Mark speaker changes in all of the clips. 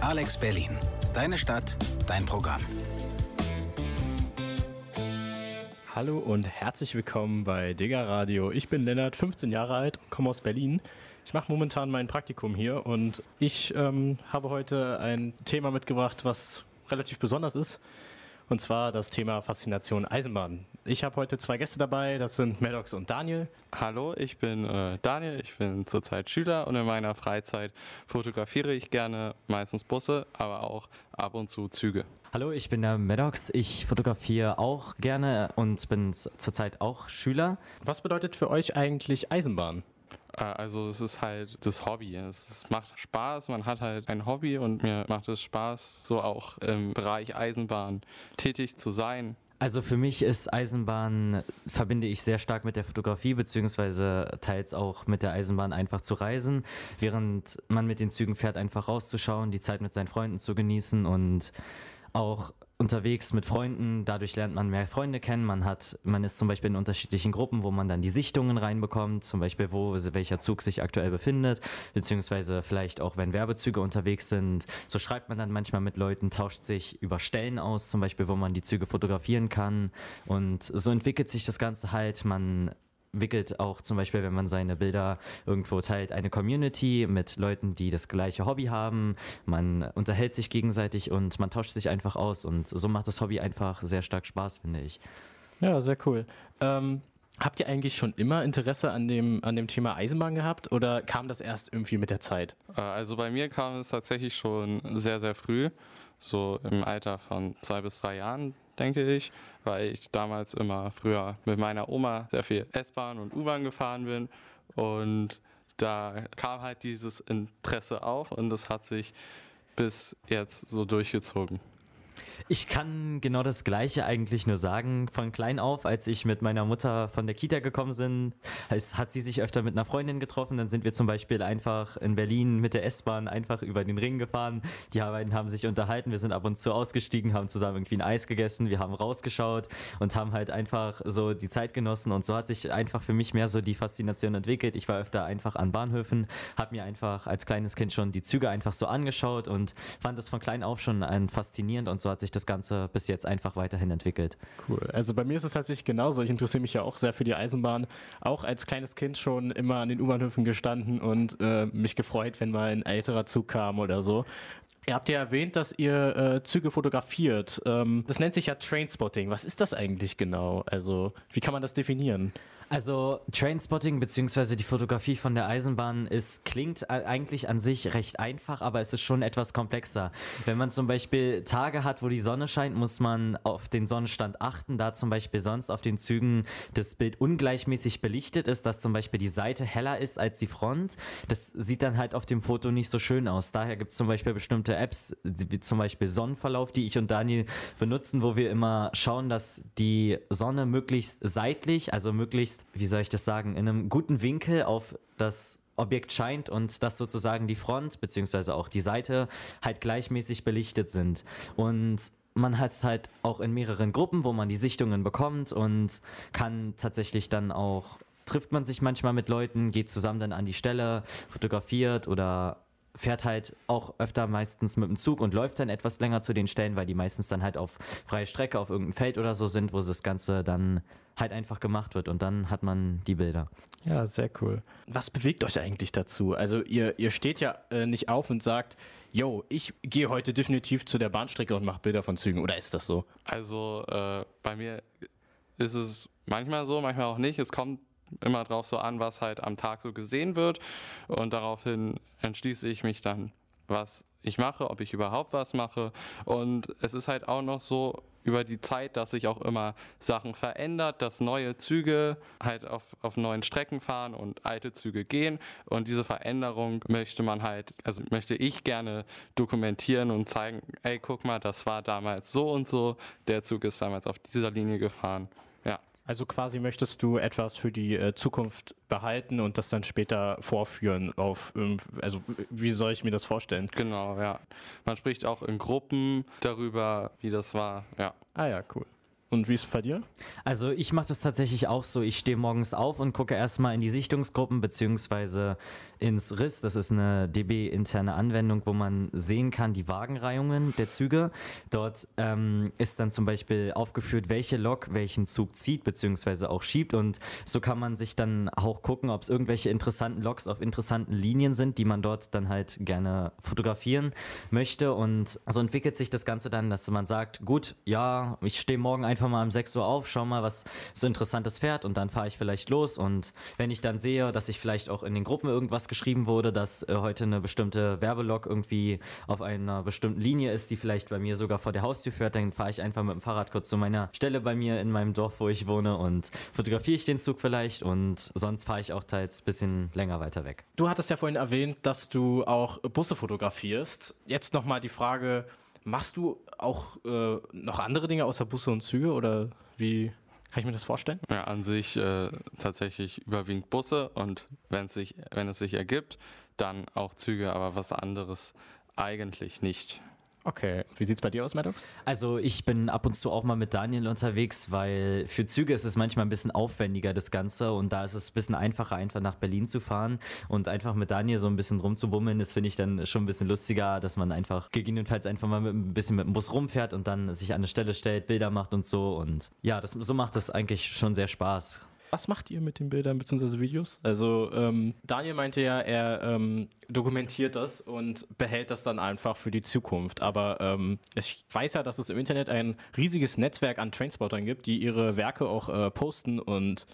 Speaker 1: Alex Berlin. Deine Stadt, dein Programm.
Speaker 2: Hallo und herzlich willkommen bei Digger Radio. Ich bin Lennart, 15 Jahre alt und komme aus Berlin. Ich mache momentan mein Praktikum hier und ich ähm, habe heute ein Thema mitgebracht, was relativ besonders ist. Und zwar das Thema Faszination Eisenbahn. Ich habe heute zwei Gäste dabei, das sind Maddox und Daniel.
Speaker 3: Hallo, ich bin äh, Daniel, ich bin zurzeit Schüler und in meiner Freizeit fotografiere ich gerne meistens Busse, aber auch ab und zu Züge.
Speaker 4: Hallo, ich bin der Maddox. Ich fotografiere auch gerne und bin zurzeit auch Schüler.
Speaker 2: Was bedeutet für euch eigentlich Eisenbahn?
Speaker 3: Äh, also es ist halt das Hobby. Es macht Spaß, man hat halt ein Hobby und mir macht es Spaß, so auch im Bereich Eisenbahn tätig zu sein.
Speaker 4: Also für mich ist Eisenbahn, verbinde ich sehr stark mit der Fotografie, beziehungsweise teils auch mit der Eisenbahn einfach zu reisen, während man mit den Zügen fährt, einfach rauszuschauen, die Zeit mit seinen Freunden zu genießen und auch unterwegs mit Freunden. Dadurch lernt man mehr Freunde kennen. Man hat, man ist zum Beispiel in unterschiedlichen Gruppen, wo man dann die Sichtungen reinbekommt, zum Beispiel wo welcher Zug sich aktuell befindet, beziehungsweise vielleicht auch, wenn Werbezüge unterwegs sind. So schreibt man dann manchmal mit Leuten, tauscht sich über Stellen aus, zum Beispiel, wo man die Züge fotografieren kann. Und so entwickelt sich das Ganze halt. Man wickelt auch zum Beispiel, wenn man seine Bilder irgendwo teilt, eine Community mit Leuten, die das gleiche Hobby haben. Man unterhält sich gegenseitig und man tauscht sich einfach aus und so macht das Hobby einfach sehr stark Spaß, finde ich.
Speaker 2: Ja, sehr cool. Ähm, habt ihr eigentlich schon immer Interesse an dem, an dem Thema Eisenbahn gehabt oder kam das erst irgendwie mit der Zeit?
Speaker 3: Äh, also bei mir kam es tatsächlich schon sehr, sehr früh, so im Alter von zwei bis drei Jahren denke ich, weil ich damals immer früher mit meiner Oma sehr viel S-Bahn und U-Bahn gefahren bin und da kam halt dieses Interesse auf und das hat sich bis jetzt so durchgezogen.
Speaker 4: Ich kann genau das Gleiche eigentlich nur sagen. Von klein auf, als ich mit meiner Mutter von der Kita gekommen bin, hat sie sich öfter mit einer Freundin getroffen. Dann sind wir zum Beispiel einfach in Berlin mit der S-Bahn einfach über den Ring gefahren. Die beiden haben sich unterhalten. Wir sind ab und zu ausgestiegen, haben zusammen irgendwie ein Eis gegessen. Wir haben rausgeschaut und haben halt einfach so die Zeit genossen. Und so hat sich einfach für mich mehr so die Faszination entwickelt. Ich war öfter einfach an Bahnhöfen, habe mir einfach als kleines Kind schon die Züge einfach so angeschaut und fand es von klein auf schon faszinierend. Und so hat sich sich das Ganze bis jetzt einfach weiterhin entwickelt.
Speaker 2: Cool. Also bei mir ist es tatsächlich genauso. Ich interessiere mich ja auch sehr für die Eisenbahn. Auch als kleines Kind schon immer an den U-Bahnhöfen gestanden und äh, mich gefreut, wenn mal ein älterer Zug kam oder so. Ihr habt ja erwähnt, dass ihr äh, Züge fotografiert. Ähm, das nennt sich ja Trainspotting. Was ist das eigentlich genau? Also, wie kann man das definieren?
Speaker 4: Also, Trainspotting bzw. die Fotografie von der Eisenbahn ist, klingt eigentlich an sich recht einfach, aber es ist schon etwas komplexer. Wenn man zum Beispiel Tage hat, wo die Sonne scheint, muss man auf den Sonnenstand achten, da zum Beispiel sonst auf den Zügen das Bild ungleichmäßig belichtet ist, dass zum Beispiel die Seite heller ist als die Front. Das sieht dann halt auf dem Foto nicht so schön aus. Daher gibt es zum Beispiel bestimmte bestimmte Apps, wie zum Beispiel Sonnenverlauf, die ich und Daniel benutzen, wo wir immer schauen, dass die Sonne möglichst seitlich, also möglichst, wie soll ich das sagen, in einem guten Winkel auf das Objekt scheint und dass sozusagen die Front beziehungsweise auch die Seite halt gleichmäßig belichtet sind. Und man hat es halt auch in mehreren Gruppen, wo man die Sichtungen bekommt und kann tatsächlich dann auch trifft man sich manchmal mit Leuten, geht zusammen dann an die Stelle, fotografiert oder fährt halt auch öfter meistens mit dem Zug und läuft dann etwas länger zu den Stellen, weil die meistens dann halt auf freie Strecke auf irgendeinem Feld oder so sind, wo das Ganze dann halt einfach gemacht wird und dann hat man die Bilder.
Speaker 2: Ja, sehr cool. Was bewegt euch eigentlich dazu? Also ihr, ihr steht ja äh, nicht auf und sagt, yo, ich gehe heute definitiv zu der Bahnstrecke und mache Bilder von Zügen oder ist das so?
Speaker 3: Also äh, bei mir ist es manchmal so, manchmal auch nicht. Es kommt immer drauf so an, was halt am Tag so gesehen wird. Und daraufhin entschließe ich mich dann, was ich mache, ob ich überhaupt was mache. Und es ist halt auch noch so über die Zeit, dass sich auch immer Sachen verändert, dass neue Züge halt auf, auf neuen Strecken fahren und alte Züge gehen. Und diese Veränderung möchte man halt, also möchte ich gerne dokumentieren und zeigen, ey, guck mal, das war damals so und so, der Zug ist damals auf dieser Linie gefahren.
Speaker 2: Also quasi möchtest du etwas für die äh, Zukunft behalten und das dann später vorführen auf, ähm, also wie soll ich mir das vorstellen?
Speaker 3: Genau, ja. Man spricht auch in Gruppen darüber, wie das war, ja.
Speaker 2: Ah ja, cool. Und wie ist es bei dir?
Speaker 4: Also ich mache das tatsächlich auch so. Ich stehe morgens auf und gucke erstmal in die Sichtungsgruppen beziehungsweise ins RIS. Das ist eine DB-interne Anwendung, wo man sehen kann die Wagenreihungen der Züge. Dort ähm, ist dann zum Beispiel aufgeführt, welche Lok welchen Zug zieht beziehungsweise auch schiebt. Und so kann man sich dann auch gucken, ob es irgendwelche interessanten Loks auf interessanten Linien sind, die man dort dann halt gerne fotografieren möchte. Und so entwickelt sich das Ganze dann, dass man sagt, gut, ja, ich stehe morgen einfach mal um 6 Uhr auf, schau mal, was so interessantes fährt und dann fahre ich vielleicht los. Und wenn ich dann sehe, dass ich vielleicht auch in den Gruppen irgendwas geschrieben wurde, dass äh, heute eine bestimmte Werbelog irgendwie auf einer bestimmten Linie ist, die vielleicht bei mir sogar vor der Haustür fährt, dann fahre ich einfach mit dem Fahrrad kurz zu meiner Stelle bei mir in meinem Dorf, wo ich wohne und fotografiere ich den Zug vielleicht und sonst fahre ich auch teils ein bisschen länger weiter weg.
Speaker 2: Du hattest ja vorhin erwähnt, dass du auch Busse fotografierst. Jetzt nochmal die Frage, machst du auch äh, noch andere Dinge außer Busse und Züge oder wie kann ich mir das vorstellen?
Speaker 3: Ja, an sich äh, tatsächlich überwiegend Busse und wenn es sich, wenn es sich ergibt, dann auch Züge, aber was anderes eigentlich nicht.
Speaker 2: Okay, wie sieht es bei dir aus, Maddox?
Speaker 4: Also ich bin ab und zu auch mal mit Daniel unterwegs, weil für Züge ist es manchmal ein bisschen aufwendiger, das Ganze. Und da ist es ein bisschen einfacher, einfach nach Berlin zu fahren und einfach mit Daniel so ein bisschen rumzubummeln. Das finde ich dann schon ein bisschen lustiger, dass man einfach gegebenenfalls einfach mal mit, ein bisschen mit dem Bus rumfährt und dann sich an eine Stelle stellt, Bilder macht und so. Und ja, das, so macht das eigentlich schon sehr Spaß.
Speaker 2: Was macht ihr mit den Bildern bzw. Videos? Also ähm, Daniel meinte ja, er ähm, dokumentiert das und behält das dann einfach für die Zukunft. Aber ähm, ich weiß ja, dass es im Internet ein riesiges Netzwerk an Trainspottern gibt, die ihre Werke auch äh, posten und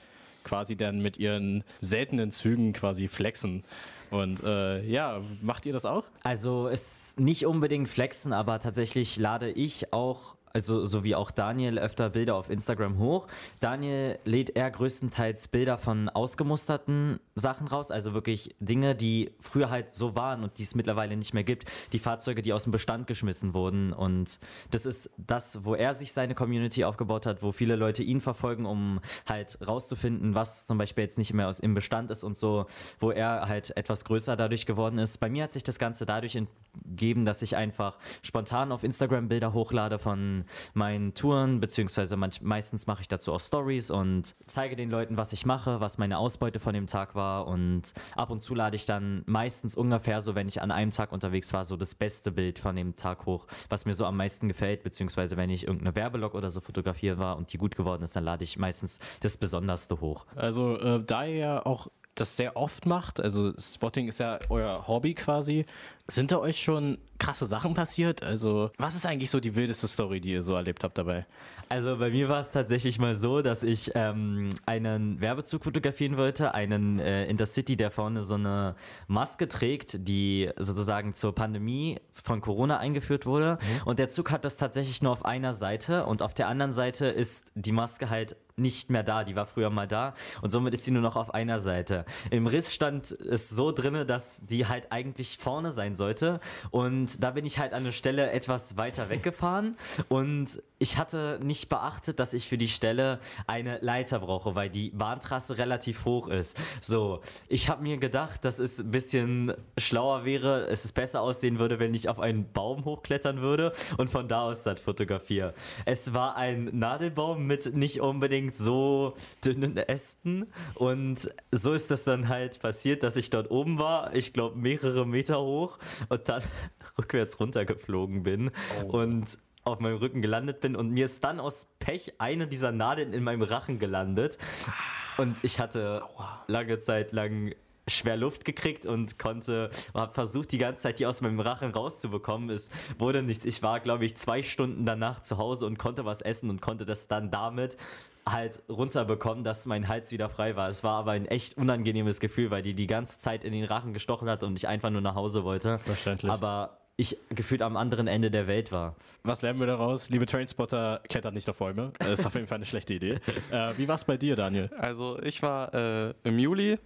Speaker 2: quasi dann mit ihren seltenen Zügen quasi flexen. Und äh, ja, macht ihr das auch?
Speaker 4: Also es nicht unbedingt flexen, aber tatsächlich lade ich auch also so wie auch Daniel öfter Bilder auf Instagram hoch. Daniel lädt eher größtenteils Bilder von ausgemusterten Sachen raus, also wirklich Dinge, die früher halt so waren und die es mittlerweile nicht mehr gibt. Die Fahrzeuge, die aus dem Bestand geschmissen wurden. Und das ist das, wo er sich seine Community aufgebaut hat, wo viele Leute ihn verfolgen, um halt rauszufinden, was zum Beispiel jetzt nicht mehr aus im Bestand ist und so, wo er halt etwas größer dadurch geworden ist. Bei mir hat sich das Ganze dadurch entgeben, dass ich einfach spontan auf Instagram Bilder hochlade von meinen Touren, beziehungsweise manch, meistens mache ich dazu auch Stories und zeige den Leuten, was ich mache, was meine Ausbeute von dem Tag war und ab und zu lade ich dann meistens ungefähr so, wenn ich an einem Tag unterwegs war, so das beste Bild von dem Tag hoch, was mir so am meisten gefällt, beziehungsweise wenn ich irgendeine Werbelog oder so fotografiert war und die gut geworden ist, dann lade ich meistens das Besonderste hoch.
Speaker 2: Also äh, da ihr ja auch das sehr oft macht, also Spotting ist ja euer Hobby quasi, sind da euch schon krasse Sachen passiert? Also, was ist eigentlich so die wildeste Story, die ihr so erlebt habt dabei?
Speaker 4: Also bei mir war es tatsächlich mal so, dass ich ähm, einen Werbezug fotografieren wollte, einen äh, Intercity, der vorne so eine Maske trägt, die sozusagen zur Pandemie von Corona eingeführt wurde. Mhm. Und der Zug hat das tatsächlich nur auf einer Seite und auf der anderen Seite ist die Maske halt nicht mehr da. Die war früher mal da und somit ist sie nur noch auf einer Seite. Im Riss stand es so drinne, dass die halt eigentlich vorne sein sollte und da bin ich halt an der Stelle etwas weiter weggefahren und ich hatte nicht beachtet, dass ich für die Stelle eine Leiter brauche, weil die Bahntrasse relativ hoch ist. So, ich habe mir gedacht, dass es ein bisschen schlauer wäre, es besser aussehen würde, wenn ich auf einen Baum hochklettern würde und von da aus dann fotografiere. Es war ein Nadelbaum mit nicht unbedingt so dünnen Ästen und so ist das dann halt passiert, dass ich dort oben war, ich glaube mehrere Meter hoch und dann rückwärts runtergeflogen bin oh. und auf meinem Rücken gelandet bin und mir ist dann aus Pech eine dieser Nadeln in meinem Rachen gelandet. Und ich hatte lange Zeit lang schwer Luft gekriegt und konnte, habe versucht, die ganze Zeit die aus meinem Rachen rauszubekommen. Es wurde nichts. Ich war, glaube ich, zwei Stunden danach zu Hause und konnte was essen und konnte das dann damit halt runterbekommen, dass mein Hals wieder frei war. Es war aber ein echt unangenehmes Gefühl, weil die die ganze Zeit in den Rachen gestochen hat und ich einfach nur nach Hause wollte.
Speaker 2: Verständlich.
Speaker 4: Aber ich gefühlt am anderen Ende der Welt war.
Speaker 2: Was lernen wir daraus? Liebe Trainspotter, klettert nicht auf Bäume. Das ist auf jeden Fall eine schlechte Idee. Äh, wie war es bei dir, Daniel?
Speaker 3: Also ich war äh, im Juli,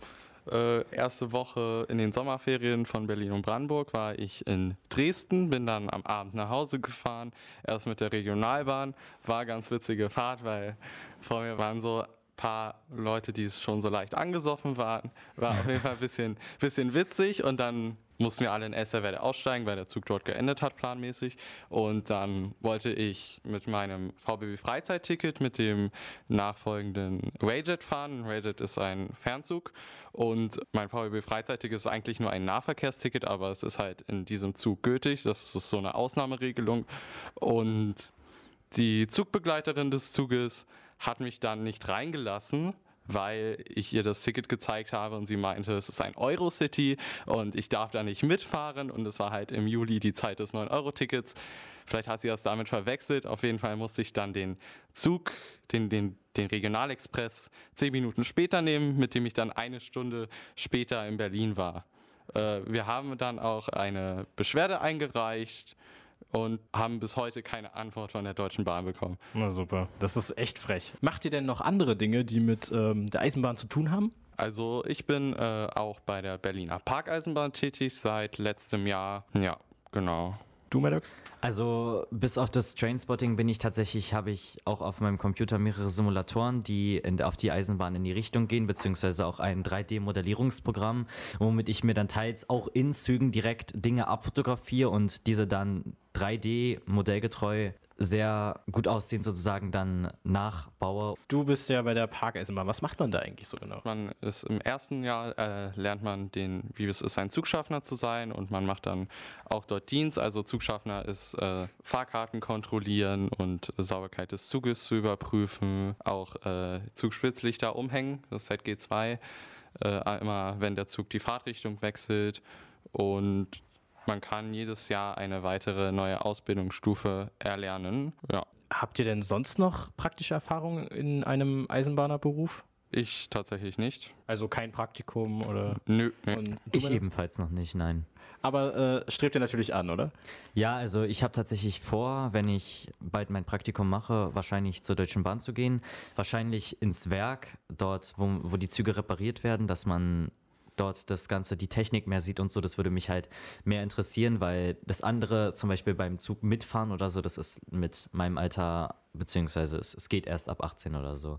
Speaker 3: äh, erste Woche in den Sommerferien von Berlin und Brandenburg, war ich in Dresden, bin dann am Abend nach Hause gefahren, erst mit der Regionalbahn. War ganz witzige Fahrt, weil vor mir waren so paar Leute, die schon so leicht angesoffen waren. War auf jeden Fall ein bisschen, bisschen witzig und dann mussten wir alle in Elsterwerda aussteigen, weil der Zug dort geendet hat, planmäßig. Und dann wollte ich mit meinem VBB Freizeitticket mit dem nachfolgenden Rayjet fahren. Rayjet ist ein Fernzug und mein VBB Freizeitticket ist eigentlich nur ein Nahverkehrsticket, aber es ist halt in diesem Zug gültig. Das ist so eine Ausnahmeregelung. Und die Zugbegleiterin des Zuges hat mich dann nicht reingelassen, weil ich ihr das Ticket gezeigt habe und sie meinte, es ist ein Eurocity und ich darf da nicht mitfahren und es war halt im Juli die Zeit des 9-Euro-Tickets. Vielleicht hat sie das damit verwechselt. Auf jeden Fall musste ich dann den Zug, den, den, den Regionalexpress, zehn Minuten später nehmen, mit dem ich dann eine Stunde später in Berlin war. Äh, wir haben dann auch eine Beschwerde eingereicht und haben bis heute keine Antwort von der Deutschen Bahn bekommen.
Speaker 2: Na super, das ist echt frech. Macht ihr denn noch andere Dinge, die mit ähm, der Eisenbahn zu tun haben?
Speaker 3: Also ich bin äh, auch bei der Berliner Parkeisenbahn tätig seit letztem Jahr. Ja, genau.
Speaker 2: Du, Maddox?
Speaker 4: Also bis auf das Trainspotting bin ich tatsächlich, habe ich auch auf meinem Computer mehrere Simulatoren, die in, auf die Eisenbahn in die Richtung gehen, beziehungsweise auch ein 3D-Modellierungsprogramm, womit ich mir dann teils auch in Zügen direkt Dinge abfotografiere und diese dann 3D modellgetreu sehr gut aussehen sozusagen dann nachbaue.
Speaker 2: Du bist ja bei der Parkeisenbahn. Was macht man da eigentlich so genau?
Speaker 3: Man ist im ersten Jahr äh, lernt man den, wie es ist, ein Zugschaffner zu sein und man macht dann auch dort Dienst. Also Zugschaffner ist äh, Fahrkarten kontrollieren und Sauberkeit des Zuges zu überprüfen, auch äh, Zugspitzlichter umhängen, das ist ZG2, äh, immer wenn der Zug die Fahrtrichtung wechselt und man kann jedes Jahr eine weitere neue Ausbildungsstufe erlernen. Ja.
Speaker 2: Habt ihr denn sonst noch praktische Erfahrungen in einem Eisenbahnerberuf?
Speaker 3: Ich tatsächlich nicht.
Speaker 2: Also kein Praktikum oder?
Speaker 3: Nö. nö.
Speaker 4: ich ebenfalls noch nicht, nein.
Speaker 2: Aber äh, strebt ihr natürlich an, oder?
Speaker 4: Ja, also ich habe tatsächlich vor, wenn ich bald mein Praktikum mache, wahrscheinlich zur Deutschen Bahn zu gehen. Wahrscheinlich ins Werk, dort, wo, wo die Züge repariert werden, dass man dort das Ganze, die Technik mehr sieht und so, das würde mich halt mehr interessieren, weil das andere, zum Beispiel beim Zug mitfahren oder so, das ist mit meinem Alter, beziehungsweise es, es geht erst ab 18 oder so.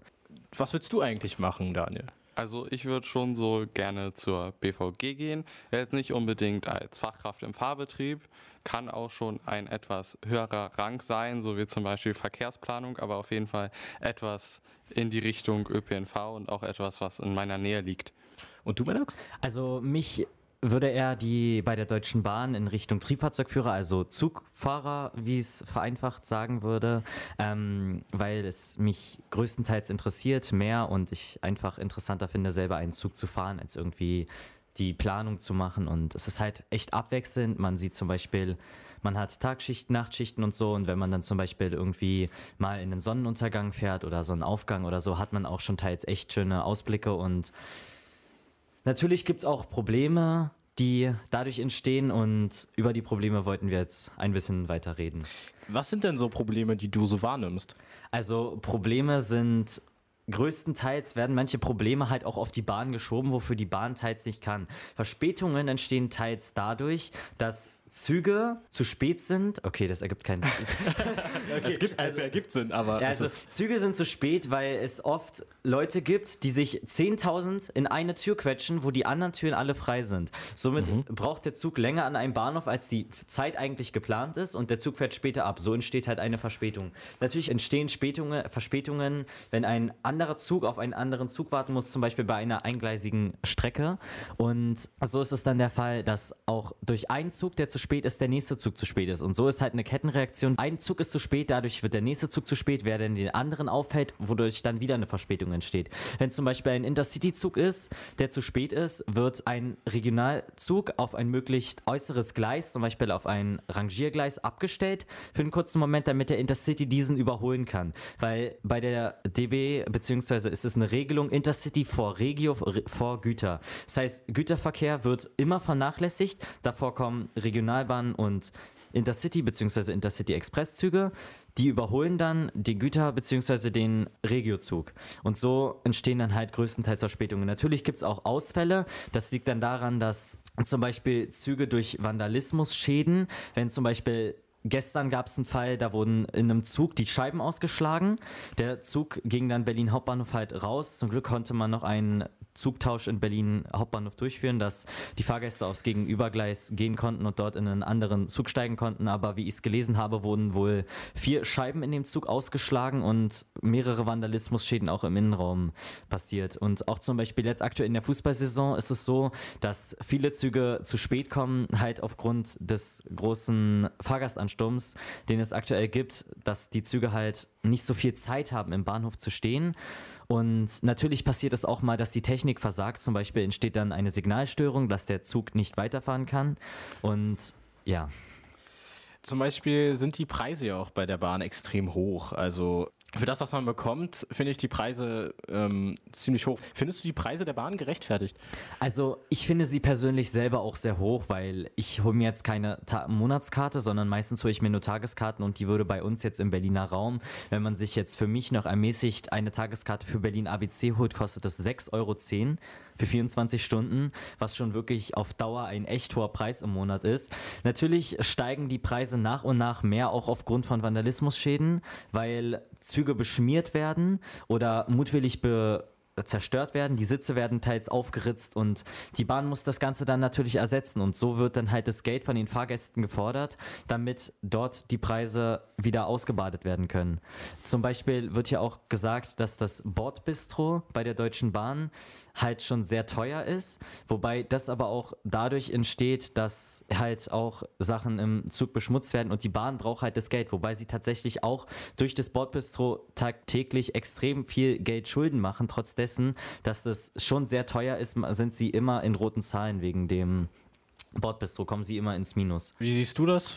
Speaker 2: Was willst du eigentlich machen, Daniel?
Speaker 3: Also ich würde schon so gerne zur BVG gehen. Jetzt nicht unbedingt als Fachkraft im Fahrbetrieb, kann auch schon ein etwas höherer Rang sein, so wie zum Beispiel Verkehrsplanung, aber auf jeden Fall etwas in die Richtung ÖPNV und auch etwas, was in meiner Nähe liegt.
Speaker 2: Und du, Maddox?
Speaker 4: Also mich würde er die bei der Deutschen Bahn in Richtung Triebfahrzeugführer, also Zugfahrer, wie es vereinfacht sagen würde, ähm, weil es mich größtenteils interessiert mehr und ich einfach interessanter finde, selber einen Zug zu fahren, als irgendwie die Planung zu machen. Und es ist halt echt abwechselnd. Man sieht zum Beispiel, man hat Tagschichten, Nachtschichten und so. Und wenn man dann zum Beispiel irgendwie mal in den Sonnenuntergang fährt oder so einen Aufgang oder so, hat man auch schon teils echt schöne Ausblicke und Natürlich gibt es auch Probleme, die dadurch entstehen und über die Probleme wollten wir jetzt ein bisschen weiter reden.
Speaker 2: Was sind denn so Probleme, die du so wahrnimmst?
Speaker 4: Also Probleme sind größtenteils werden manche Probleme halt auch auf die Bahn geschoben, wofür die Bahn teils nicht kann. Verspätungen entstehen teils dadurch, dass Züge zu spät sind. Okay, das ergibt keinen Sinn.
Speaker 2: okay, es, gibt, also, es ergibt Sinn, aber.
Speaker 4: Ja, also Züge sind zu spät, weil es oft Leute gibt, die sich 10.000 in eine Tür quetschen, wo die anderen Türen alle frei sind. Somit mhm. braucht der Zug länger an einem Bahnhof, als die Zeit eigentlich geplant ist und der Zug fährt später ab. So entsteht halt eine Verspätung. Natürlich entstehen Spätungen, Verspätungen, wenn ein anderer Zug auf einen anderen Zug warten muss, zum Beispiel bei einer eingleisigen Strecke. Und so ist es dann der Fall, dass auch durch einen Zug, der zu spät ist, der nächste Zug zu spät ist. Und so ist halt eine Kettenreaktion. Ein Zug ist zu spät, dadurch wird der nächste Zug zu spät, wer denn den anderen aufhält, wodurch dann wieder eine Verspätung entsteht. Wenn zum Beispiel ein Intercity-Zug ist, der zu spät ist, wird ein Regionalzug auf ein möglichst äußeres Gleis, zum Beispiel auf ein Rangiergleis, abgestellt für einen kurzen Moment, damit der Intercity diesen überholen kann. Weil bei der DB, beziehungsweise ist es eine Regelung Intercity vor Regio vor Güter. Das heißt, Güterverkehr wird immer vernachlässigt. Davor kommen Regional Regionalbahnen und Intercity bzw. Intercity Express Züge, die überholen dann den Güter- bzw. den Regiozug. Und so entstehen dann halt größtenteils Verspätungen. Natürlich gibt es auch Ausfälle. Das liegt dann daran, dass zum Beispiel Züge durch Vandalismus schäden, wenn zum Beispiel Gestern gab es einen Fall, da wurden in einem Zug die Scheiben ausgeschlagen. Der Zug ging dann Berlin Hauptbahnhof halt raus. Zum Glück konnte man noch einen Zugtausch in Berlin Hauptbahnhof durchführen, dass die Fahrgäste aufs Gegenübergleis gehen konnten und dort in einen anderen Zug steigen konnten. Aber wie ich es gelesen habe, wurden wohl vier Scheiben in dem Zug ausgeschlagen und mehrere Vandalismusschäden auch im Innenraum passiert. Und auch zum Beispiel jetzt aktuell in der Fußballsaison ist es so, dass viele Züge zu spät kommen, halt aufgrund des großen Fahrgastansturms, den es aktuell gibt, dass die Züge halt nicht so viel Zeit haben, im Bahnhof zu stehen. Und natürlich passiert es auch mal, dass die Technik versagt. Zum Beispiel entsteht dann eine Signalstörung, dass der Zug nicht weiterfahren kann. Und ja.
Speaker 2: Zum Beispiel sind die Preise ja auch bei der Bahn extrem hoch. Also für das, was man bekommt, finde ich die Preise ähm, ziemlich hoch. Findest du die Preise der Bahn gerechtfertigt?
Speaker 4: Also ich finde sie persönlich selber auch sehr hoch, weil ich hole mir jetzt keine Ta Monatskarte, sondern meistens hole ich mir nur Tageskarten und die würde bei uns jetzt im Berliner Raum, wenn man sich jetzt für mich noch ermäßigt eine Tageskarte für Berlin ABC holt, kostet das 6,10 Euro für 24 Stunden, was schon wirklich auf Dauer ein echt hoher Preis im Monat ist. Natürlich steigen die Preise nach und nach mehr, auch aufgrund von Vandalismusschäden, weil Züge beschmiert werden oder mutwillig be zerstört werden, die Sitze werden teils aufgeritzt und die Bahn muss das Ganze dann natürlich ersetzen und so wird dann halt das Geld von den Fahrgästen gefordert, damit dort die Preise wieder ausgebadet werden können. Zum Beispiel wird hier auch gesagt, dass das Bordbistro bei der Deutschen Bahn halt schon sehr teuer ist, wobei das aber auch dadurch entsteht, dass halt auch Sachen im Zug beschmutzt werden und die Bahn braucht halt das Geld, wobei sie tatsächlich auch durch das Bordbistro tagtäglich extrem viel Geld Schulden machen, trotz dessen, dass das schon sehr teuer ist, sind sie immer in roten Zahlen wegen dem Bordbistro, kommen sie immer ins Minus.
Speaker 2: Wie siehst du das?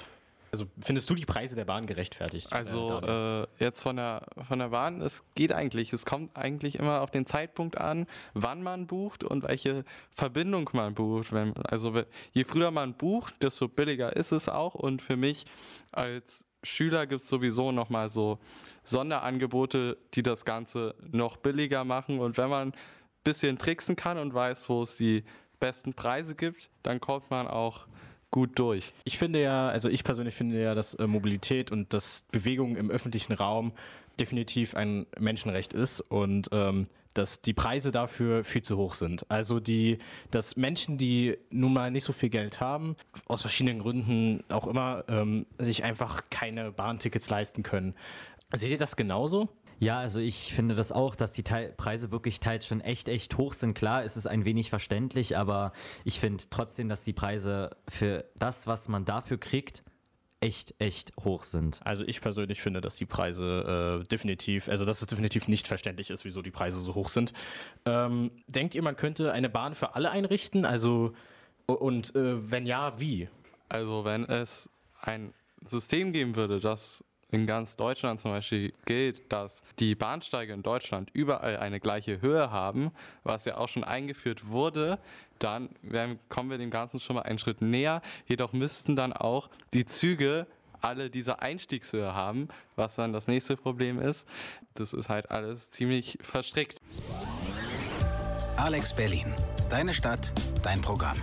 Speaker 2: Also findest du die Preise der Bahn gerechtfertigt?
Speaker 3: Also äh, jetzt von der, von der Bahn, es geht eigentlich, es kommt eigentlich immer auf den Zeitpunkt an, wann man bucht und welche Verbindung man bucht. Wenn, also je früher man bucht, desto billiger ist es auch und für mich als Schüler gibt es sowieso nochmal so Sonderangebote, die das Ganze noch billiger machen. Und wenn man ein bisschen tricksen kann und weiß, wo es die besten Preise gibt, dann kommt man auch gut durch.
Speaker 2: Ich finde ja, also ich persönlich finde ja, dass äh, Mobilität und dass Bewegung im öffentlichen Raum definitiv ein Menschenrecht ist und ähm, dass die Preise dafür viel zu hoch sind. Also die, dass Menschen, die nun mal nicht so viel Geld haben, aus verschiedenen Gründen auch immer, ähm, sich einfach keine Bahntickets leisten können. Seht ihr das genauso?
Speaker 4: Ja, also ich finde das auch, dass die Teil Preise wirklich teils schon echt, echt hoch sind. Klar, ist es ein wenig verständlich, aber ich finde trotzdem, dass die Preise für das, was man dafür kriegt, echt, echt hoch sind.
Speaker 2: Also ich persönlich finde, dass die Preise äh, definitiv, also dass es definitiv nicht verständlich ist, wieso die Preise so hoch sind. Ähm, denkt ihr, man könnte eine Bahn für alle einrichten? Also und äh, wenn ja, wie?
Speaker 3: Also wenn es ein System geben würde, das in ganz Deutschland zum Beispiel gilt, dass die Bahnsteige in Deutschland überall eine gleiche Höhe haben, was ja auch schon eingeführt wurde, dann werden, kommen wir dem Ganzen schon mal einen Schritt näher. Jedoch müssten dann auch die Züge alle diese Einstiegshöhe haben, was dann das nächste Problem ist. Das ist halt alles ziemlich verstrickt.
Speaker 1: Alex Berlin. Deine Stadt, dein Programm.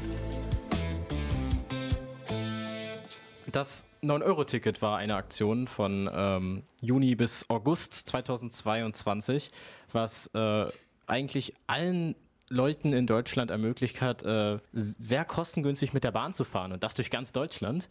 Speaker 2: Das 9-Euro-Ticket war eine Aktion von ähm, Juni bis August 2022, was äh, eigentlich allen Leuten in Deutschland ermöglicht hat, äh, sehr kostengünstig mit der Bahn zu fahren und das durch ganz Deutschland.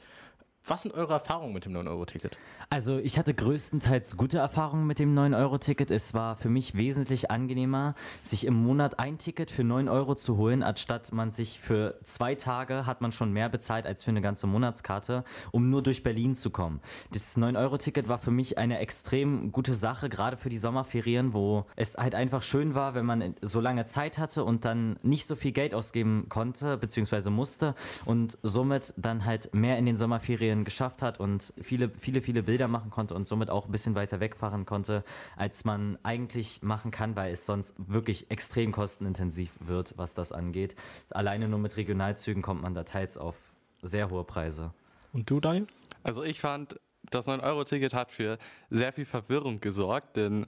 Speaker 2: Was sind eure Erfahrungen mit dem 9-Euro-Ticket?
Speaker 4: Also ich hatte größtenteils gute Erfahrungen mit dem 9-Euro-Ticket. Es war für mich wesentlich angenehmer, sich im Monat ein Ticket für 9 Euro zu holen, anstatt man sich für zwei Tage hat man schon mehr bezahlt als für eine ganze Monatskarte, um nur durch Berlin zu kommen. Das 9-Euro-Ticket war für mich eine extrem gute Sache, gerade für die Sommerferien, wo es halt einfach schön war, wenn man so lange Zeit hatte und dann nicht so viel Geld ausgeben konnte, beziehungsweise musste und somit dann halt mehr in den Sommerferien Serien geschafft hat und viele, viele, viele Bilder machen konnte und somit auch ein bisschen weiter wegfahren konnte, als man eigentlich machen kann, weil es sonst wirklich extrem kostenintensiv wird, was das angeht. Alleine nur mit Regionalzügen kommt man da teils auf sehr hohe Preise.
Speaker 2: Und du, Daniel?
Speaker 3: Also ich fand, das 9-Euro-Ticket hat für sehr viel Verwirrung gesorgt, denn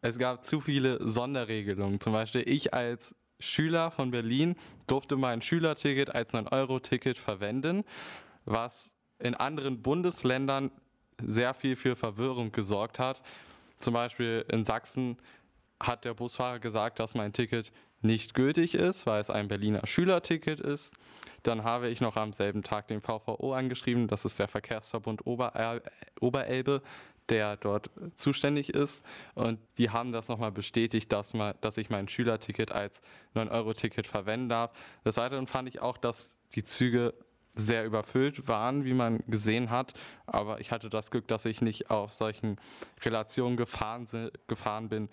Speaker 3: es gab zu viele Sonderregelungen. Zum Beispiel ich als Schüler von Berlin durfte mein Schülerticket als 9-Euro-Ticket verwenden, was in anderen Bundesländern sehr viel für Verwirrung gesorgt hat. Zum Beispiel in Sachsen hat der Busfahrer gesagt, dass mein Ticket nicht gültig ist, weil es ein Berliner Schülerticket ist. Dann habe ich noch am selben Tag den VVO angeschrieben, das ist der Verkehrsverbund Oberel Oberelbe, der dort zuständig ist. Und die haben das nochmal bestätigt, dass, mal, dass ich mein Schülerticket als 9-Euro-Ticket verwenden darf. Des Weiteren fand ich auch, dass die Züge sehr überfüllt waren, wie man gesehen hat. Aber ich hatte das Glück, dass ich nicht auf solchen Relationen gefahren, gefahren bin,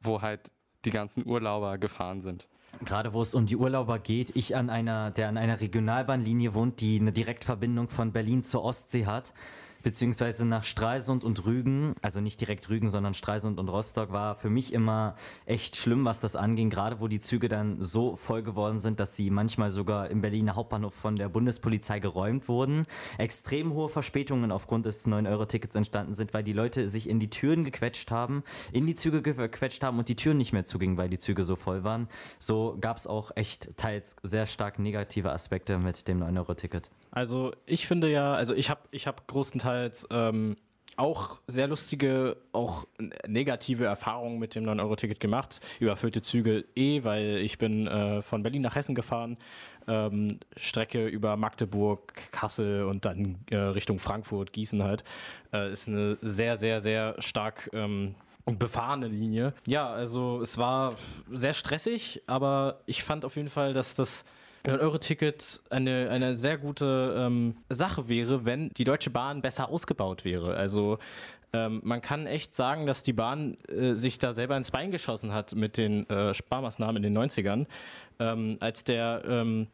Speaker 3: wo halt die ganzen Urlauber gefahren sind.
Speaker 4: Gerade wo es um die Urlauber geht, ich an einer, der an einer Regionalbahnlinie wohnt, die eine Direktverbindung von Berlin zur Ostsee hat, beziehungsweise nach Stralsund und Rügen, also nicht direkt Rügen, sondern Stralsund und Rostock, war für mich immer echt schlimm, was das anging, gerade wo die Züge dann so voll geworden sind, dass sie manchmal sogar im Berliner Hauptbahnhof von der Bundespolizei geräumt wurden. Extrem hohe Verspätungen aufgrund des 9-Euro-Tickets entstanden sind, weil die Leute sich in die Türen gequetscht haben, in die Züge gequetscht haben und die Türen nicht mehr zugingen, weil die Züge so voll waren. So gab es auch echt teils sehr stark negative Aspekte mit dem 9-Euro-Ticket.
Speaker 2: Also ich finde ja, also ich habe ich hab großenteils ähm, auch sehr lustige, auch negative Erfahrungen mit dem 9-Euro-Ticket gemacht. Überfüllte Züge eh, weil ich bin äh, von Berlin nach Hessen gefahren, ähm, Strecke über Magdeburg, Kassel und dann äh, Richtung Frankfurt, Gießen halt. Äh, ist eine sehr, sehr, sehr stark ähm, befahrene Linie. Ja, also es war sehr stressig, aber ich fand auf jeden Fall, dass das 9-Euro-Ticket eine, eine sehr gute ähm, Sache wäre, wenn die Deutsche Bahn besser ausgebaut wäre. Also ähm, man kann echt sagen, dass die Bahn äh, sich da selber ins Bein geschossen hat mit den äh, Sparmaßnahmen in den 90ern. Ähm, als der ähm,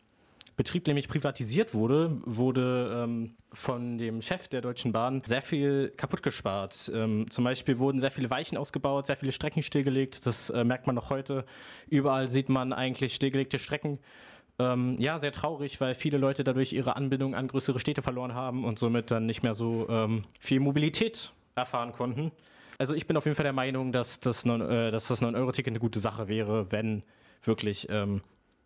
Speaker 2: Betrieb nämlich privatisiert wurde, wurde ähm, von dem Chef der Deutschen Bahn sehr viel kaputt gespart. Ähm, zum Beispiel wurden sehr viele Weichen ausgebaut, sehr viele Strecken stillgelegt. Das äh, merkt man noch heute. Überall sieht man eigentlich stillgelegte Strecken. Ähm, ja, sehr traurig, weil viele Leute dadurch ihre Anbindung an größere Städte verloren haben und somit dann nicht mehr so ähm, viel Mobilität erfahren konnten. Also ich bin auf jeden Fall der Meinung, dass das 9-Euro-Ticket äh, eine gute Sache wäre, wenn wirklich ähm,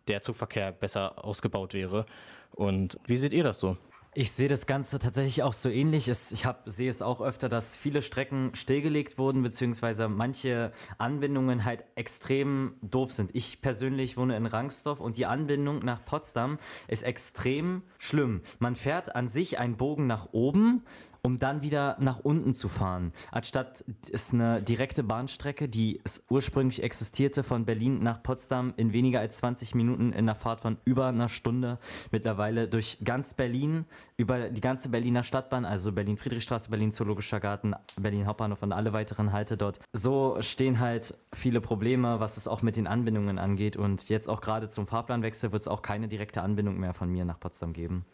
Speaker 2: der Zugverkehr besser ausgebaut wäre. Und wie seht ihr das so?
Speaker 4: Ich sehe das Ganze tatsächlich auch so ähnlich. Ich hab, sehe es auch öfter, dass viele Strecken stillgelegt wurden, beziehungsweise manche Anbindungen halt extrem doof sind. Ich persönlich wohne in Rangsdorf und die Anbindung nach Potsdam ist extrem schlimm. Man fährt an sich einen Bogen nach oben um dann wieder nach unten zu fahren. Anstatt ist eine direkte Bahnstrecke, die ursprünglich existierte, von Berlin nach Potsdam in weniger als 20 Minuten in der Fahrt von über einer Stunde. Mittlerweile durch ganz Berlin, über die ganze Berliner Stadtbahn, also Berlin-Friedrichstraße, Berlin-Zoologischer Garten, Berlin Hauptbahnhof und alle weiteren Halte dort. So stehen halt viele Probleme, was es auch mit den Anbindungen angeht. Und jetzt auch gerade zum Fahrplanwechsel wird es auch keine direkte Anbindung mehr von mir nach Potsdam geben.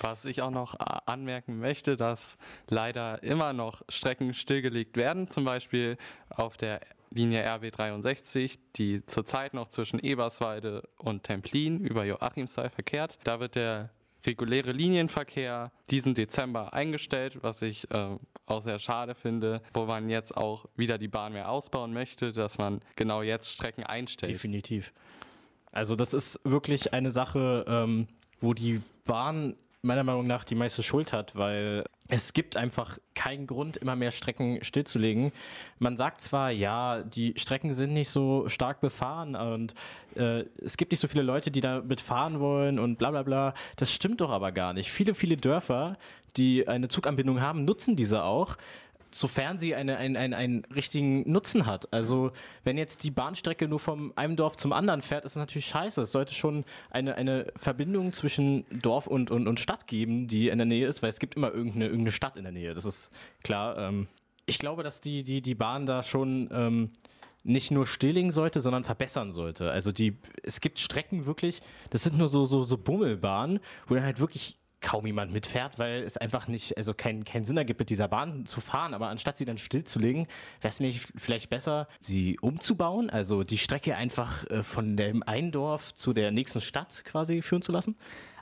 Speaker 3: Was ich auch noch äh, anmerken möchte, dass leider immer noch Strecken stillgelegt werden, zum Beispiel auf der Linie RB 63, die zurzeit noch zwischen Eberswalde und Templin über Joachimsthal verkehrt. Da wird der reguläre Linienverkehr diesen Dezember eingestellt, was ich äh, auch sehr schade finde, wo man jetzt auch wieder die Bahn mehr ausbauen möchte, dass man genau jetzt Strecken einstellt.
Speaker 2: Definitiv. Also das ist wirklich eine Sache, ähm, wo die Bahn meiner Meinung nach die meiste Schuld hat, weil es gibt einfach keinen Grund, immer mehr Strecken stillzulegen. Man sagt zwar, ja, die Strecken sind nicht so stark befahren und äh, es gibt nicht so viele Leute, die damit fahren wollen und bla bla bla. Das stimmt doch aber gar nicht. Viele, viele Dörfer, die eine Zuganbindung haben, nutzen diese auch sofern sie eine, ein, ein, einen richtigen Nutzen hat. Also wenn jetzt die Bahnstrecke nur von einem Dorf zum anderen fährt, ist das natürlich scheiße. Es sollte schon eine, eine Verbindung zwischen Dorf und, und, und Stadt geben, die in der Nähe ist, weil es gibt immer irgendeine, irgendeine Stadt in der Nähe. Das ist klar. Ähm, ich glaube, dass die, die, die Bahn da schon ähm, nicht nur stilllegen sollte, sondern verbessern sollte. Also die, es gibt Strecken wirklich, das sind nur so, so, so Bummelbahnen, wo dann halt wirklich kaum jemand mitfährt, weil es einfach nicht, also keinen kein Sinn ergibt, mit dieser Bahn zu fahren. Aber anstatt sie dann stillzulegen, wäre es nicht vielleicht besser, sie umzubauen, also die Strecke einfach äh, von dem einen Dorf zu der nächsten Stadt quasi führen zu lassen?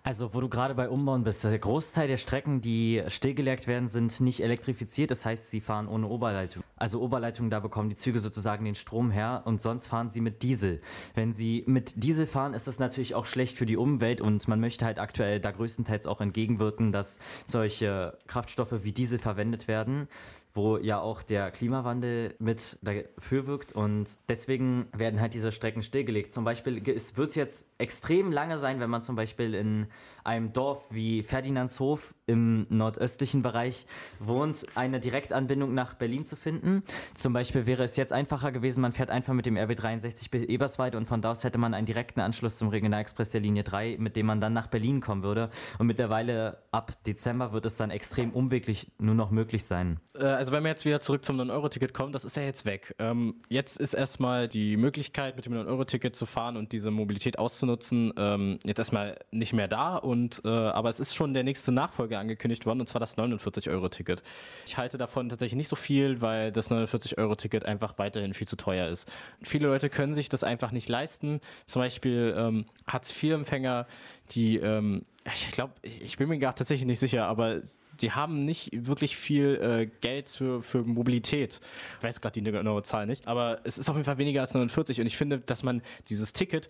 Speaker 4: Also, wo du gerade bei Umbauen bist, der Großteil der Strecken, die stillgelegt werden, sind nicht elektrifiziert. Das heißt, sie fahren ohne Oberleitung. Also Oberleitung, da bekommen die Züge sozusagen den Strom her und sonst fahren sie mit Diesel. Wenn sie mit Diesel fahren, ist das natürlich auch schlecht für die Umwelt und man möchte halt aktuell da größtenteils auch entgegenwirken, dass solche Kraftstoffe wie Diesel verwendet werden wo ja auch der Klimawandel mit dafür wirkt und deswegen werden halt diese Strecken stillgelegt. Zum Beispiel wird es jetzt extrem lange sein, wenn man zum Beispiel in einem Dorf wie Ferdinandshof im nordöstlichen Bereich wohnt, eine Direktanbindung nach Berlin zu finden. Zum Beispiel wäre es jetzt einfacher gewesen, man fährt einfach mit dem RB63 bis Eberswald und von da aus hätte man einen direkten Anschluss zum Regionalexpress der Linie 3, mit dem man dann nach Berlin kommen würde. Und mittlerweile ab Dezember wird es dann extrem umweglich nur noch möglich sein.
Speaker 2: Äh, also wenn wir jetzt wieder zurück zum 9-Euro-Ticket kommen, das ist ja jetzt weg. Ähm, jetzt ist erstmal die Möglichkeit, mit dem 9-Euro-Ticket zu fahren und diese Mobilität auszunutzen, ähm, jetzt erstmal nicht mehr da. Und, äh, aber es ist schon der nächste Nachfolger angekündigt worden, und zwar das 49-Euro-Ticket. Ich halte davon tatsächlich nicht so viel, weil das 49-Euro-Ticket einfach weiterhin viel zu teuer ist. Viele Leute können sich das einfach nicht leisten. Zum Beispiel ähm, Hartz-IV-Empfänger, die ähm, ich glaube, ich bin mir gar tatsächlich nicht sicher, aber die haben nicht wirklich viel äh, Geld für, für Mobilität. Ich weiß gerade die genaue Zahl nicht, aber es ist auf jeden Fall weniger als 49 und ich finde, dass man dieses Ticket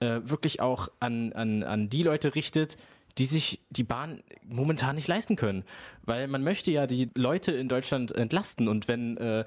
Speaker 2: äh, wirklich auch an, an, an die Leute richtet, die sich die Bahn momentan nicht leisten können. Weil man möchte ja die Leute in Deutschland entlasten und wenn äh,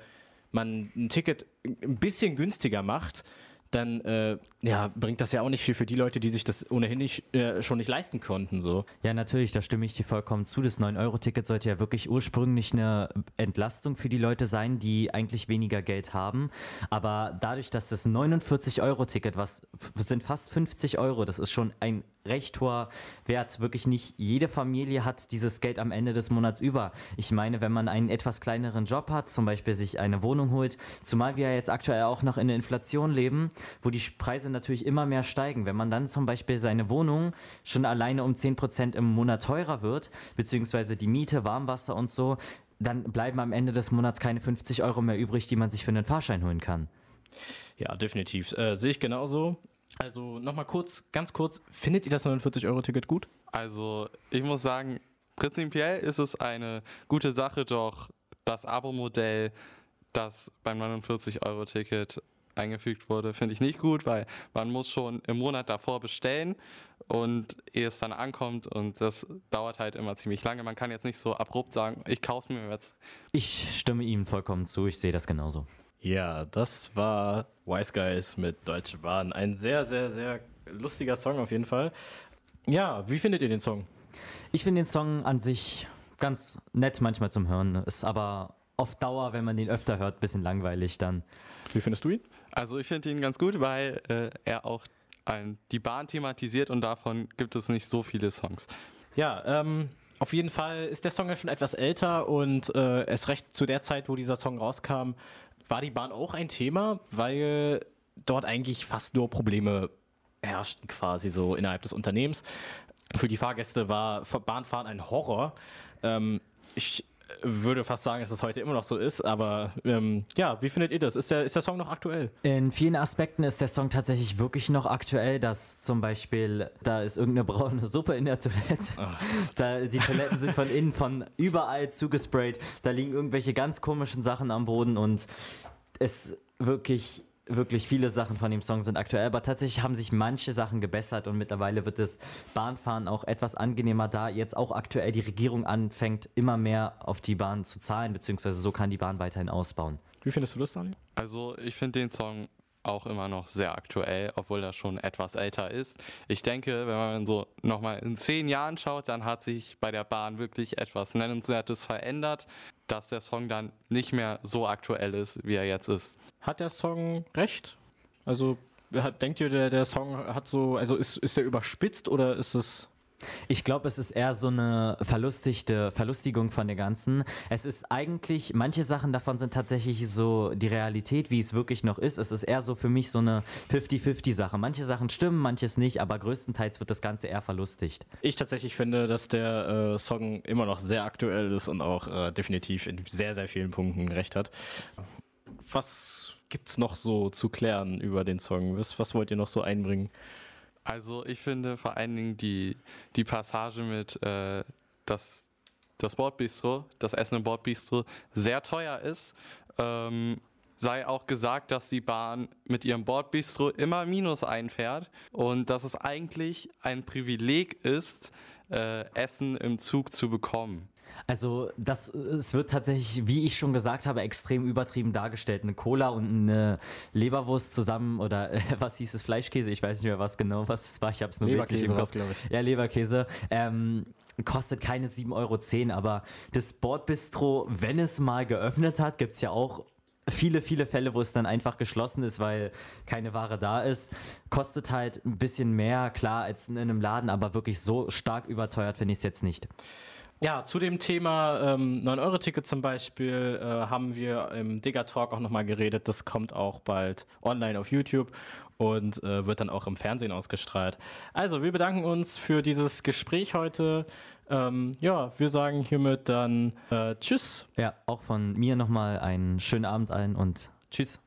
Speaker 2: man ein Ticket ein bisschen günstiger macht, dann äh, ja, bringt das ja auch nicht viel für die Leute, die sich das ohnehin nicht, äh, schon nicht leisten konnten. So.
Speaker 4: Ja, natürlich, da stimme ich dir vollkommen zu. Das 9-Euro-Ticket sollte ja wirklich ursprünglich eine Entlastung für die Leute sein, die eigentlich weniger Geld haben. Aber dadurch, dass das 49-Euro-Ticket, was sind fast 50 Euro, das ist schon ein recht hoher Wert. Wirklich nicht jede Familie hat dieses Geld am Ende des Monats über. Ich meine, wenn man einen etwas kleineren Job hat, zum Beispiel sich eine Wohnung holt, zumal wir ja jetzt aktuell auch noch in der Inflation leben, wo die Preise natürlich immer mehr steigen. Wenn man dann zum Beispiel seine Wohnung schon alleine um 10% im Monat teurer wird, beziehungsweise die Miete, Warmwasser und so, dann bleiben am Ende des Monats keine 50 Euro mehr übrig, die man sich für einen Fahrschein holen kann.
Speaker 2: Ja, definitiv. Äh, sehe ich genauso. Also nochmal kurz, ganz kurz, findet ihr das 49-Euro-Ticket gut?
Speaker 3: Also ich muss sagen, prinzipiell ist es eine gute Sache, doch das Abo-Modell, das beim 49-Euro-Ticket eingefügt wurde, finde ich nicht gut, weil man muss schon im Monat davor bestellen und ehe es dann ankommt und das dauert halt immer ziemlich lange. Man kann jetzt nicht so abrupt sagen, ich kaufe mir jetzt.
Speaker 4: Ich stimme ihm vollkommen zu, ich sehe das genauso.
Speaker 2: Ja, das war Wise Guys mit Deutsche Bahn. Ein sehr, sehr, sehr lustiger Song auf jeden Fall. Ja, wie findet ihr den Song?
Speaker 4: Ich finde den Song an sich ganz nett manchmal zum Hören. Ist aber auf Dauer, wenn man den öfter hört, ein bisschen langweilig dann.
Speaker 2: Wie findest du ihn?
Speaker 3: Also ich finde ihn ganz gut, weil äh, er auch ein, die Bahn thematisiert und davon gibt es nicht so viele Songs.
Speaker 2: Ja, ähm, auf jeden Fall ist der Song ja schon etwas älter und äh, erst recht zu der Zeit, wo dieser Song rauskam, war die Bahn auch ein Thema, weil dort eigentlich fast nur Probleme herrschten quasi so innerhalb des Unternehmens. Für die Fahrgäste war Bahnfahren ein Horror. Ähm, ich würde fast sagen, dass es heute immer noch so ist, aber ähm, ja, wie findet ihr das? Ist der, ist der Song noch aktuell?
Speaker 4: In vielen Aspekten ist der Song tatsächlich wirklich noch aktuell, dass zum Beispiel, da ist irgendeine braune Suppe in der Toilette. Da, die Toiletten sind von innen von überall zugesprayt, da liegen irgendwelche ganz komischen Sachen am Boden und es wirklich wirklich viele Sachen von dem Song sind aktuell, aber tatsächlich haben sich manche Sachen gebessert und mittlerweile wird das Bahnfahren auch etwas angenehmer, da jetzt auch aktuell die Regierung anfängt, immer mehr auf die Bahn zu zahlen, beziehungsweise so kann die Bahn weiterhin ausbauen.
Speaker 2: Wie findest du das, Daniel?
Speaker 3: Also ich finde den Song auch immer noch sehr aktuell, obwohl er schon etwas älter ist. Ich denke, wenn man so nochmal in zehn Jahren schaut, dann hat sich bei der Bahn wirklich etwas Nennenswertes verändert, dass der Song dann nicht mehr so aktuell ist, wie er jetzt ist.
Speaker 2: Hat der Song recht? Also denkt ihr, der, der Song hat so, also ist, ist er überspitzt oder ist es
Speaker 4: ich glaube, es ist eher so eine verlustigte Verlustigung von der ganzen. Es ist eigentlich, manche Sachen davon sind tatsächlich so die Realität, wie es wirklich noch ist. Es ist eher so für mich so eine 50-50-Sache. Manche Sachen stimmen, manches nicht, aber größtenteils wird das Ganze eher verlustigt.
Speaker 2: Ich tatsächlich finde, dass der äh, Song immer noch sehr aktuell ist und auch äh, definitiv in sehr, sehr vielen Punkten recht hat. Was gibt es noch so zu klären über den Song? Was, was wollt ihr noch so einbringen?
Speaker 3: Also ich finde vor allen Dingen die, die Passage mit äh, das, das Bordbistro, das Essen im Bordbistro sehr teuer ist. Ähm, sei auch gesagt, dass die Bahn mit ihrem Bordbistro immer Minus einfährt und dass es eigentlich ein Privileg ist, äh, Essen im Zug zu bekommen.
Speaker 4: Also das, es wird tatsächlich, wie ich schon gesagt habe, extrem übertrieben dargestellt. Eine Cola und eine Leberwurst zusammen oder äh, was hieß es, Fleischkäse, ich weiß nicht mehr was genau, was es war, ich habe es nur wirklich im Kopf.
Speaker 2: glaube ich.
Speaker 4: Ja, Leberkäse. Ähm, kostet keine 7,10 Euro, aber das Bordbistro, wenn es mal geöffnet hat, gibt es ja auch viele, viele Fälle, wo es dann einfach geschlossen ist, weil keine Ware da ist. Kostet halt ein bisschen mehr, klar, als in einem Laden, aber wirklich so stark überteuert finde ich es jetzt nicht.
Speaker 2: Ja, zu dem Thema ähm, 9-Euro-Ticket zum Beispiel äh, haben wir im Digger Talk auch nochmal geredet. Das kommt auch bald online auf YouTube und äh, wird dann auch im Fernsehen ausgestrahlt. Also, wir bedanken uns für dieses Gespräch heute. Ähm, ja, wir sagen hiermit dann äh, Tschüss.
Speaker 4: Ja, auch von mir nochmal einen schönen Abend allen und Tschüss.